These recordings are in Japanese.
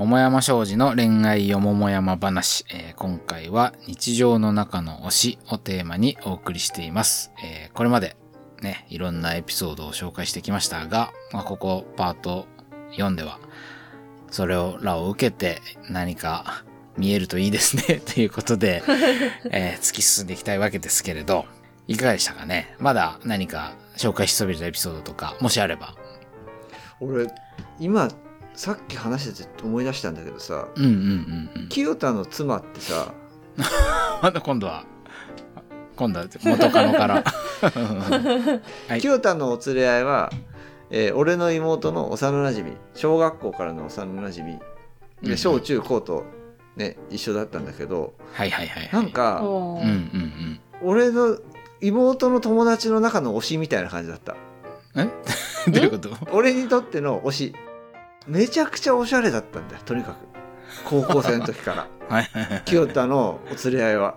桃山商事の恋愛よ桃山話、えー今回は日常の中の推しをテーマにお送りしています。えーこれまでね、いろんなエピソードを紹介してきましたが、まあ、ここパート4では、それをらを受けて何か見えるといいですね、ということで、えー突き進んでいきたいわけですけれど、いかがでしたかね？まだ何か紹介しそびれたエピソードとか、もしあれば。俺今さっき話してて思い出したんだけどさうんうんうんうん。清田の妻ってさ また今度は、今度は元カノから。はい清田のお連れ合いは、えー俺の妹の幼なじみ小学校からの幼なじみうんうんで小中高と、ね、一緒だったんだけどはいはいはい。なんかおーうんうん俺の妹の友達の中の推しみたいな感じだったうん。え？どういうこと？俺にとっての推しめちゃくちゃおしゃれだったんだよとにかく。高校生の時から。はいはいはい。清田のお連れ合いは。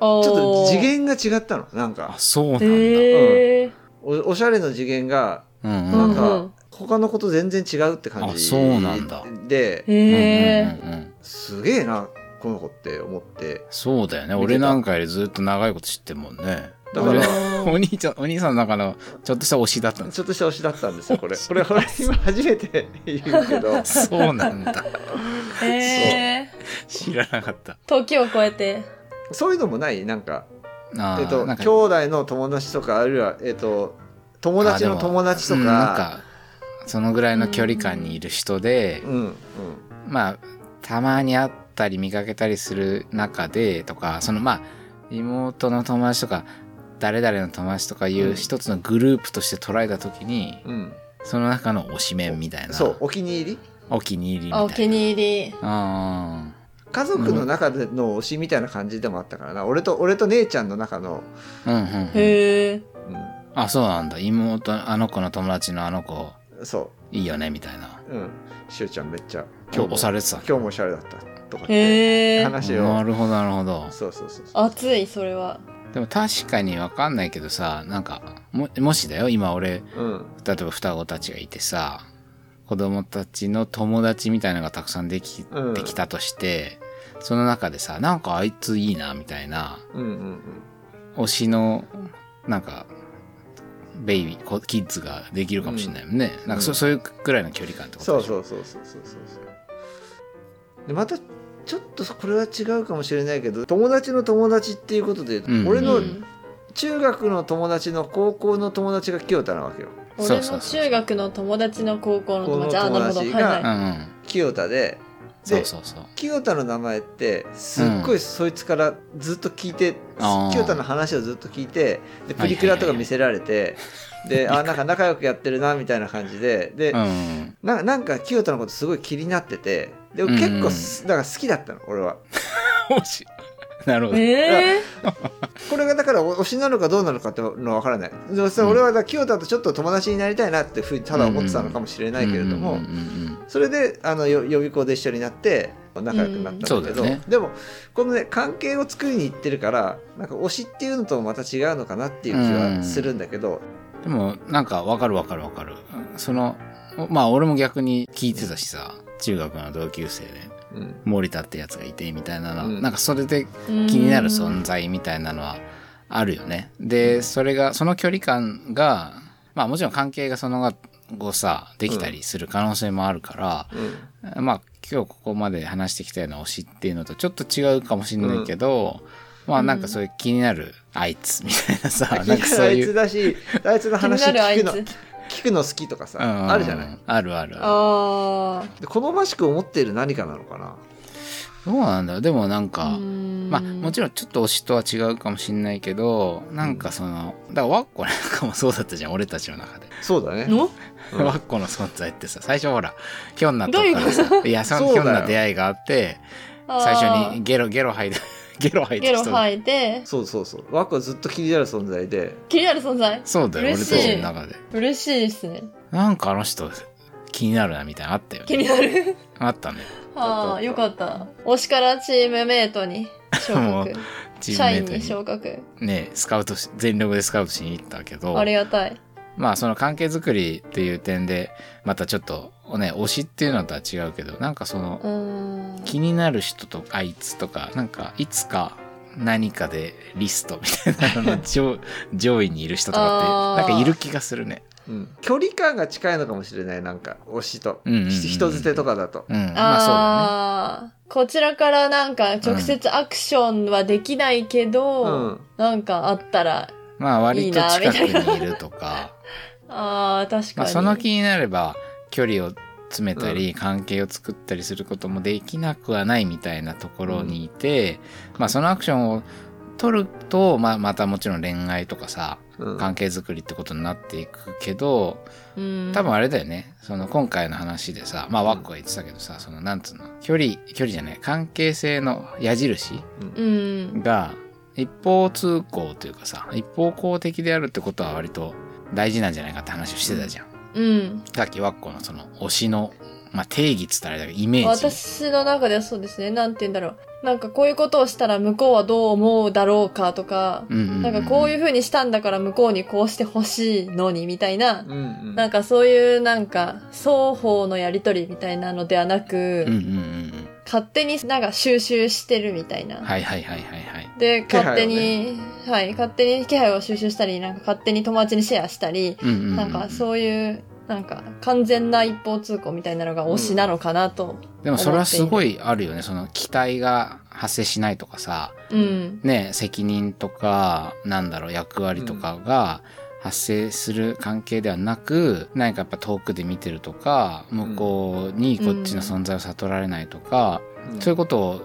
おーちょっと次元が違ったの。なんか。あ、そうなんだ。へえおおしゃれの次元がうんうん。なん。かうんうん他の子と全然違うって感じあそうなんだ。でうんうんうんうん。すげえなこの子って思って。そうだよね。俺なんかよりずっと長いこと知ってるもんね。だから俺お兄ちゃん、お兄さんの中のちょっとした推しだったんですちょっとした推しだったんですよこれ。これ俺今初めて言うけど。そうなんだ。へえ知らなかった。時を超えて。そういうのもない？なんかえっと兄弟の友達とかあるいはえっと友達の友達とうんなんかか、そのぐらいの距離感にいる人で、うんうん。まあ、たまに会ったり見かけたりする中でとか、そのまあ、妹の友達とか、誰々の友達とかいう一つのグループとして捉えたときに、うんその中の推しメンみたいな。そうお気に入り？お気に入りみたいな。お気に入りあ家族の中での推しみたいな感じでもあったからな俺と俺と姉ちゃんの中の、あ。うんうんうん。へえうあ、そうなんだ。妹、あの子の友達のあの子、ん、そいいよね、みたいな。ううんしゅうちゃんめっちゃ今日押されてた。今日もおしゃれだったとかって話をなるほど、なるほど。そうそうそうそう熱いそれはでも確かにわかんないけどさ、なんか、も、もしだよ、今俺、うん。例えば双子たちがいてさ、子供たちの友達みたいなのがたくさんできうん。てきたとして、その中でさ、なんかあいついいな、みたいな、うんうん推しの、なんか、ベイビー、こキッズができるかもしれないもんね。なんかそ、うん。そういうくらいの距離感ってことでしょ。そうそうそうそうそうそう。でまたちょっとこれは違うかもしれないけど友達の友達っていうことで、うん。俺のうん。中学の友達の高校の友達が清田なわけよ。俺の中学の友達の高校の友達。の友達が。清田でそうそうそう。清田の名前ってすっごいそいつからずっと聞いて、あー。清田の話をずっと聞いてでプリクラとか見せられて、で あなんか仲良くやってるなみたいな感じで。で、うん。ななんか清田のことすごい気になっててでも結構す、だから好きだったの俺は。推し。なるほど。ええこれがだから推しなのかどうなのかっていうのは分からない。でもそれ俺はだ清田とちょっと友達になりたいなってふうにただ思ってたのかもしれないけれども、うんうんうんうんそれであのよ予備校で一緒になって仲良くなったんだけど、ね。でもこのね関係を作りに行ってるからなんか推しっていうのとまた違うのかなっていう気はするんだけど、でも、なんかわかるわかるわかる。その、まあ俺も逆に聞いてたしさ、中学の同級生でうん。森田ってやつがいてみたいなのは、うん。なんかそれで気になる存在みたいなのはあるよね。で、それが、その距離感が、まあもちろん関係がその後さ、できたりする可能性もあるから、うん。まあ今日ここまで話してきたような推しっていうのとちょっと違うかもしれないけど、まあなんかそういう気になるあいつみたいなさ、気なんかになるあいつそういう。だしあいつの話なるあいつ。聞くの聞くの好きとかさ、うん。あるじゃない？あるある。ある。好ましく思っている何かなのかな？どうなんだ？ろうでもなんあか、まあもちろんちょっと推しとは違うかもしんないけど、なんかその、だからワッコなんかもそうだったじゃん、俺たちの中で。そうだね。の？うん。ワッコの存在ってさ、最初ほら、ひょんなとからさ、いや、そのひょんな出会いがあって、最初にゲロ、ゲロ吐いて、ゲロ吐いてゲロ。吐いて。そうそうそう。ワッコはずっと気になる存在で。気になる存在？そうだよ、俺嬉しい。たちの中で。嬉しいですね。なんかあの人、気になるな、みたいなのあったよ気ね。になる。あったね。ああよかった。推しからチームメイトに昇 もう格チー社員にムメイトに。昇格。ね、スカウトし、全力でスカウトしに行ったけど、ありがたい。まあその関係づくりっていう点で、またちょっとね推しっていうのとは違うけどなんかそのうん。気になる人とあいつとかなんかいつか何かでリストみたいなのの 上上位にいる人とかってなんかいる気がするね。うん。距離感が近いのかもしれないなんか推しと、うんうんうん人捨てとかだと。うん、まあそうだね。ああ、こちらからなんか直接アクションはできないけど、うん。なんかあったら、まあ割といいな近くにいるとか、ああ、確かまあに。その気になれば距離を詰めたり、関係を作ったりすることもできなくはないみたいなところにいて、まあそのアクションを取ると、まあまたもちろん恋愛とかさ、うん。関係づくりってことになっていくけど、うん、多分あれだよね。その今回の話でさ、まあワックは言ってたけどさ、そのなんつうの、距離、距離じゃない、関係性の矢印うん。が一方通行というかさ、一方向的であるってことは割と大事なんじゃないかって話をしてたじゃん。うん。さっきワッコのその推しの、まあ定義っつったらあれだけど、イメージ。私の中ではそうですね。なんて言うんだろう。なんかこういうことをしたら向こうはどう思うだろうかとか、うんうんうん、なんかこういう風にしたんだから向こうにこうしてほしいのにみたいな、うんうんなんかそういうなんか双方のやりとりみたいなのではなく、うんうんうん勝手になんか収集してるみたいな。うん。はいはいはいはいはい。で、勝手に、はい、勝手に気配を収集したり、なんか勝手に友達にシェアしたり、うんうんうん、なんかそういう、なんか完全な一方通行みたいなのが推しなのかなと。でもそれはすごいあるよね。その期待が発生しないとかさ、うん。ね、責任とか、なんだろう、役割とかが発生する関係ではなく、何かやっぱ遠くで見てるとか、向こうにこっちの存在を悟られないとか、うんそういうことを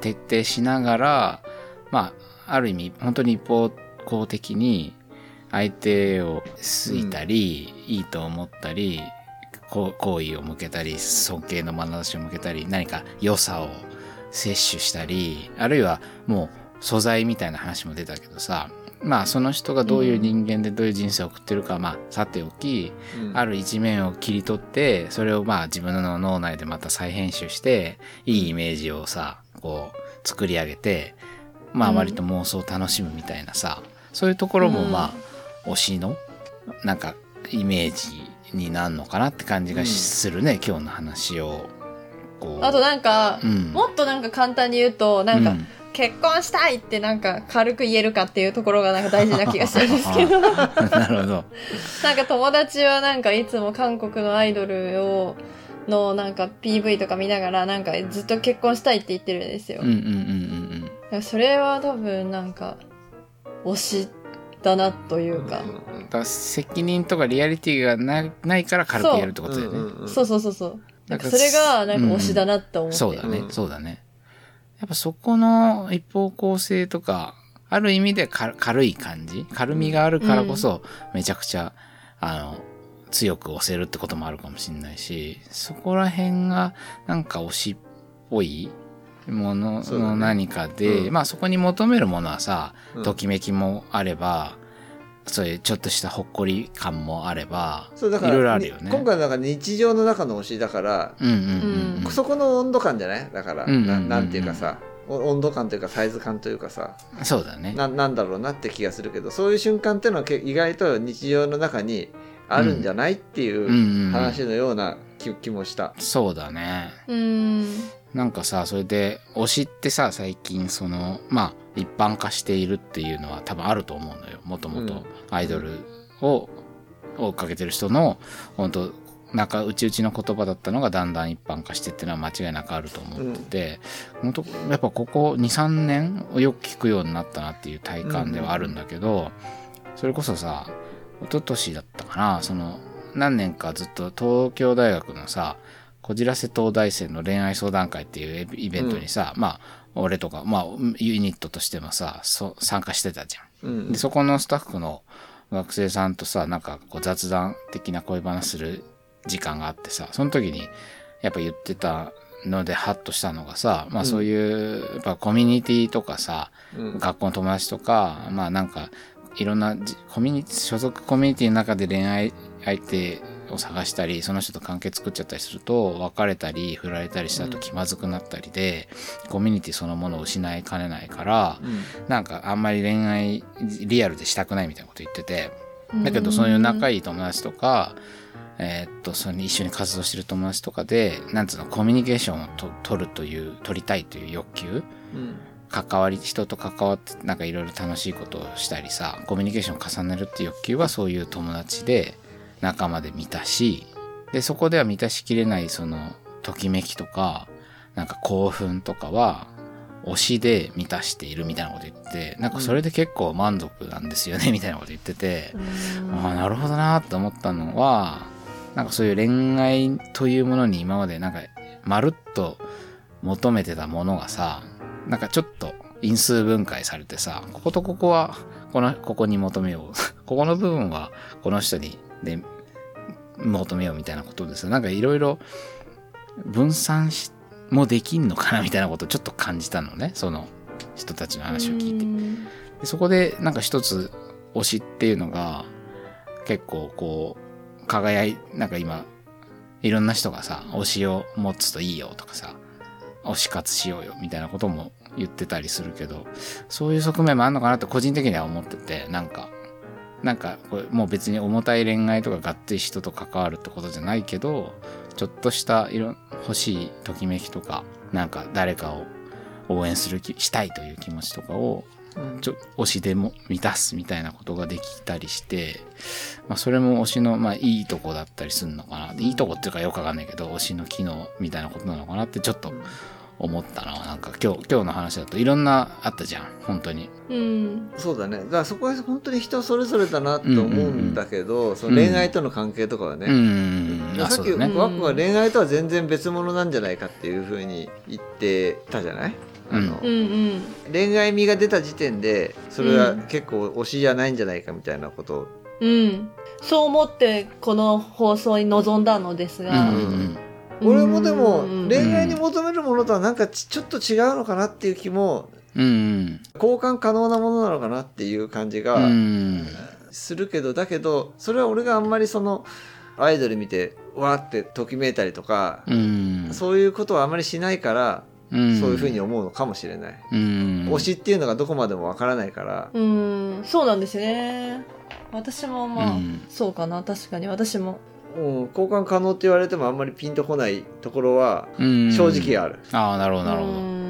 徹底しながら、まあ、ある意味、本当に一方向的に相手を好いたり、いいと思ったり、好意を向けたり、尊敬の眼差しを向けたり、何か良さを摂取したり、あるいはもう素材みたいな話も出たけどさ、まあその人がどういう人間でどういう人生を送ってるか、まあさておき、うん。ある一面を切り取って、それをまあ自分の脳内でまた再編集して、いいイメージをさ、こう作り上げて、まあうん割と妄想を楽しむみたいなさ、そういうところもうんまあ推しのなんかイメージになるのかなって感じがするね、今日の話を。あとなんか、うん。もっとなんか簡単に言うと、なんか、うん結婚したいってなんか軽く言えるかっていうところがなんか大事な気がするんですけど、なんかなるほど。友達はなんかいつも韓国のアイドルを、のなんか PV とか見ながらなんかずっと結婚したいって言ってるんですよ。うんうんうんうんそれは多分なんか推しだなというか、うん。だ責任とかリアリティがなないから軽く言えるってことだよね。うんうんうんそうそうそうそう。なんかそれがなんか推しだなって思って。そうだね、うんそうだね。やっぱそこの一方向性とか、ある意味でか軽い感じ軽みがあるからこそ、めちゃくちゃ、あの、強く押せるってこともあるかもしれないし、そこら辺がなんか推しっぽいものの何かで、うんまあそこに求めるものはさ、うんときめきもあれば、そういうちょっとしたほっこり感もあれば、そうだからいろいろあるよね。に今回のなんか日常の中の推しだから、うんうんうんうん。そこの温度感じゃない？だから、うんうんうんうんななんていうかさお温度感というかサイズ感というかさそうだね。ななんだろうなって気がするけどそういう瞬間っていうのはけ意外と日常の中にあるんじゃない？っていうんうんううん話のような気気もした。そうだね。うーん。なんかさ、それで、推しってさ、最近その、まあ、一般化しているっていうのは多分あると思うのよ。もともとうんアイドルを追っかけてる人の、本当なんかうちうちの言葉だったのがだんだん一般化してっていうのは間違いなくあると思ってて、本当やっぱここ2、3年よく聞くようになったなっていう体感ではあるんだけど、それこそさ、一昨年だったかな、その、何年かずっと東京大学のさ、こじらせ東大生の恋愛相談会っていうイベントにさ、まあ、俺とか、まあ、ユニットとしてもさ、そ参加してたじゃん。うんで、そこのスタッフの学生さんとさ、なんかこう雑談的な恋話する時間があってさ、その時にやっぱ言ってたのでハッとしたのがさ、まあそういう、やっぱコミュニティとかさ、うん。学校の友達とか、まあなんか、いろんなじコミュニティ、所属コミュニティの中で恋愛相手を探したり、その人と関係作っちゃったりすると、別れたり、振られたりしたと気まずくなったりで、コミュニティそのものを失いかねないから、うん。なんかあんまり恋愛リアルでしたくないみたいなこと言ってて、だけどそういう仲いい。友達とか、えーっと、それに一緒に活動してる友達とかで、なんつうの、コミュニケーションをと取るという、取りたいという欲求うん。関わり、人と関わって、なんかいろいろ楽しいことをしたりさ、コミュニケーションを重ねるっていう欲求はそういう友達で、仲間で満たし、で、そこでは満たしきれない、その、ときめきとか、なんか興奮とかは、推しで満たしているみたいなこと言って、なんかそれで結構満足なんですよね、みたいなこと言ってて、ああ、なるほどなって思ったのは、なんかそういう恋愛というものに今までなんか、まるっと求めてたものがさ、なんかちょっと因数分解されてさ、こことここは、この、ここに求めよう。ここの部分は、この人に、で、求めようみたいなことでさ、なんかいろいろ分散し、もできんのかなみたいなことをちょっと感じたのね、その人たちの話を聞いて。うん。でそこでなんか一つ推しっていうのが結構こう輝いなんか今いろんな人がさ推しを持つといいよとかさ推し活しようよみたいなことも言ってたりするけどそういう側面もあるのかなって個人的には思っててなんかなんかこれもう別に重たい恋愛とかがっつり人と関わるってことじゃないけどちょっとした色欲しいときめきとかなんか誰かを応援する気したいという気持ちとかをうんちょ推しでも満たすみたいなことができたりして、まあ、それも推しの、まあ、いいとこだったりするのかな。いいとこっていうかよくわかんないけど、推しの機能みたいなことなのかなってちょっと思ったな。なんか今日、今日の話だといろんなあったじゃん。本当に。うんそうだねだからそこは本当に人それぞれだなと思うんだけど、その恋愛との関係とかはね、うん。あ、さっきそうだね。ワックは恋愛とは全然別物なんじゃないかっていうふうに言ってたじゃない？あの、うんうん恋愛味が出た時点でそれは結構推しじゃないんじゃないかみたいなことを、うんそう思ってこの放送に臨んだのですうんが、うん俺もでもうん恋愛に求めるものとはなんかちちょっと違うのかなっていう気もうん。うん交換可能なものなのかなっていう感じうがん。するけどだけどそれは俺があんまりそのアイドル見てわーってときめいたりとか、うん。そういうことはあまりしないから、うん。そういうふうに思うのかもしれない。うん。推しっていうのがどこまでもわからないから、うんそうなんですよね私もまあ、うんそうかな確かに私もうん、交換可能って言われてもあんまりピンとこないところはうん正直ある。ああ、なるほど、なるほど。うん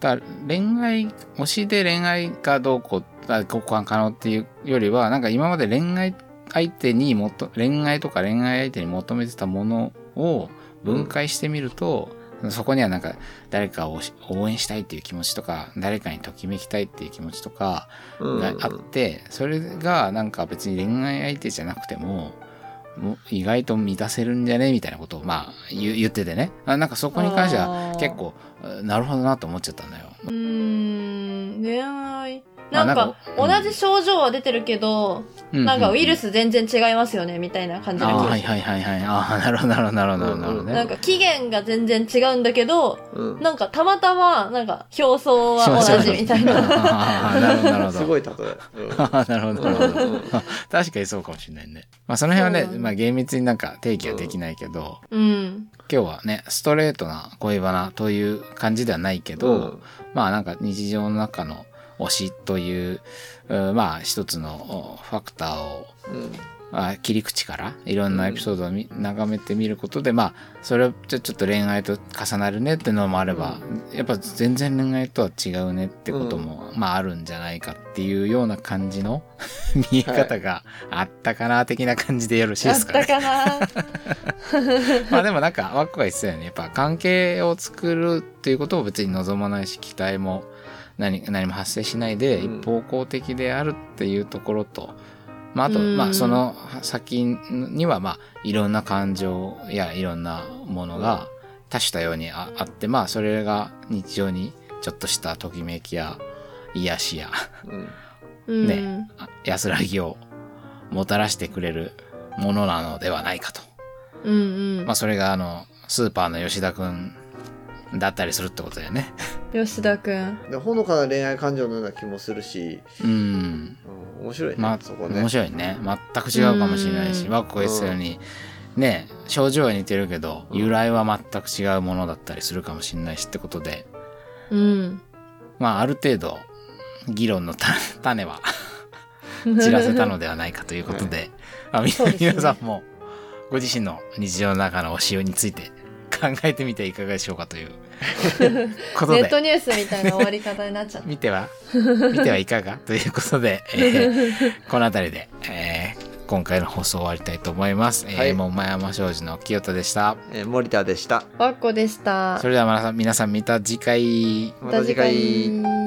だから恋愛推しで恋愛がどうこうあ交換可能っていうよりはなんか今まで恋愛相手にもと恋愛とか恋愛相手に求めてたものを分解してみると、そこにはなんか誰かを応援したいっていう気持ちとか誰かにときめきたいっていう気持ちとかうんがあって、それがなんか別に恋愛相手じゃなくても意外と満たせるんじゃね？みたいなことをまあ言っててね。あなんかそこに関しては結構なるほどなと思っちゃったんだよ。うーん恋愛まあなんか同じ症状は出てるけど、なんかウイルス全然違いますよねみたいな感じああ、な気がはいはいはいはい。ああ、なるほどなるほどなるほどなるほどね。なんか期限が全然違うんだけどうん。なんかたまたまなんか表層は同じみたいな。ああ、なるほどなるほど。すごい例え。うんああなるほど。確かにそうかもしれないね。まあその辺はね、まあ厳密になんか定義はできないけど、うん。今日はね、ストレートな恋バナという感じではないけど、うん。まあなんか日常の中の推しという、うんまあ一つのおファクターをうん。あ切り口からいろんなエピソードを見眺めてみることでまあそれはちょっと恋愛と重なるねってのもあれば、やっぱ全然恋愛とは違うねってことも、まああるんじゃないかっていうような感じの 見え方があったかな的な感じでよろしいですかね？たかな。まあでもなんかワックが言ってたよね。やっぱ関係を作るっていうことを別に望まないし期待も何何も発生しないでうん。一方向的であるっていうところと、まああと、うん。まあその先にはまあいろんな感情やいろんなものが多種多様にああってまあそれが日常にちょっとしたときめきや癒しやねあ安らぎをもたらしてくれるものなのではないかと。うんうん。まあそれがあの、スーパーの吉田くんだったりするってことだよね。吉田くんでほのかな恋愛感情のような気もするし、うん。うん、面白いね、まあ、そこね。面。白いね。全く違うかもしれないし、うん。ワッコが言ってたように、ね、症状は似てるけど、由来は全く違うものだったりするかもしれないしってことで、うん。まあある程度、議論のた 種は 散らせたのではないかということで、まあみそうですね。皆さんもご自身の日常の中の推しについて考えてみてはいかがでしょうかという ことでネットニュースみたいな終わり方になっちゃった。見ては見てはいかがということで、えー この辺りで、えー今回の放送終わりたいと思います。えーはい桃山商事の清田でした。えー森田でした。わっこでしたそ。れでは皆さん、皆さん見た次回。また次回。また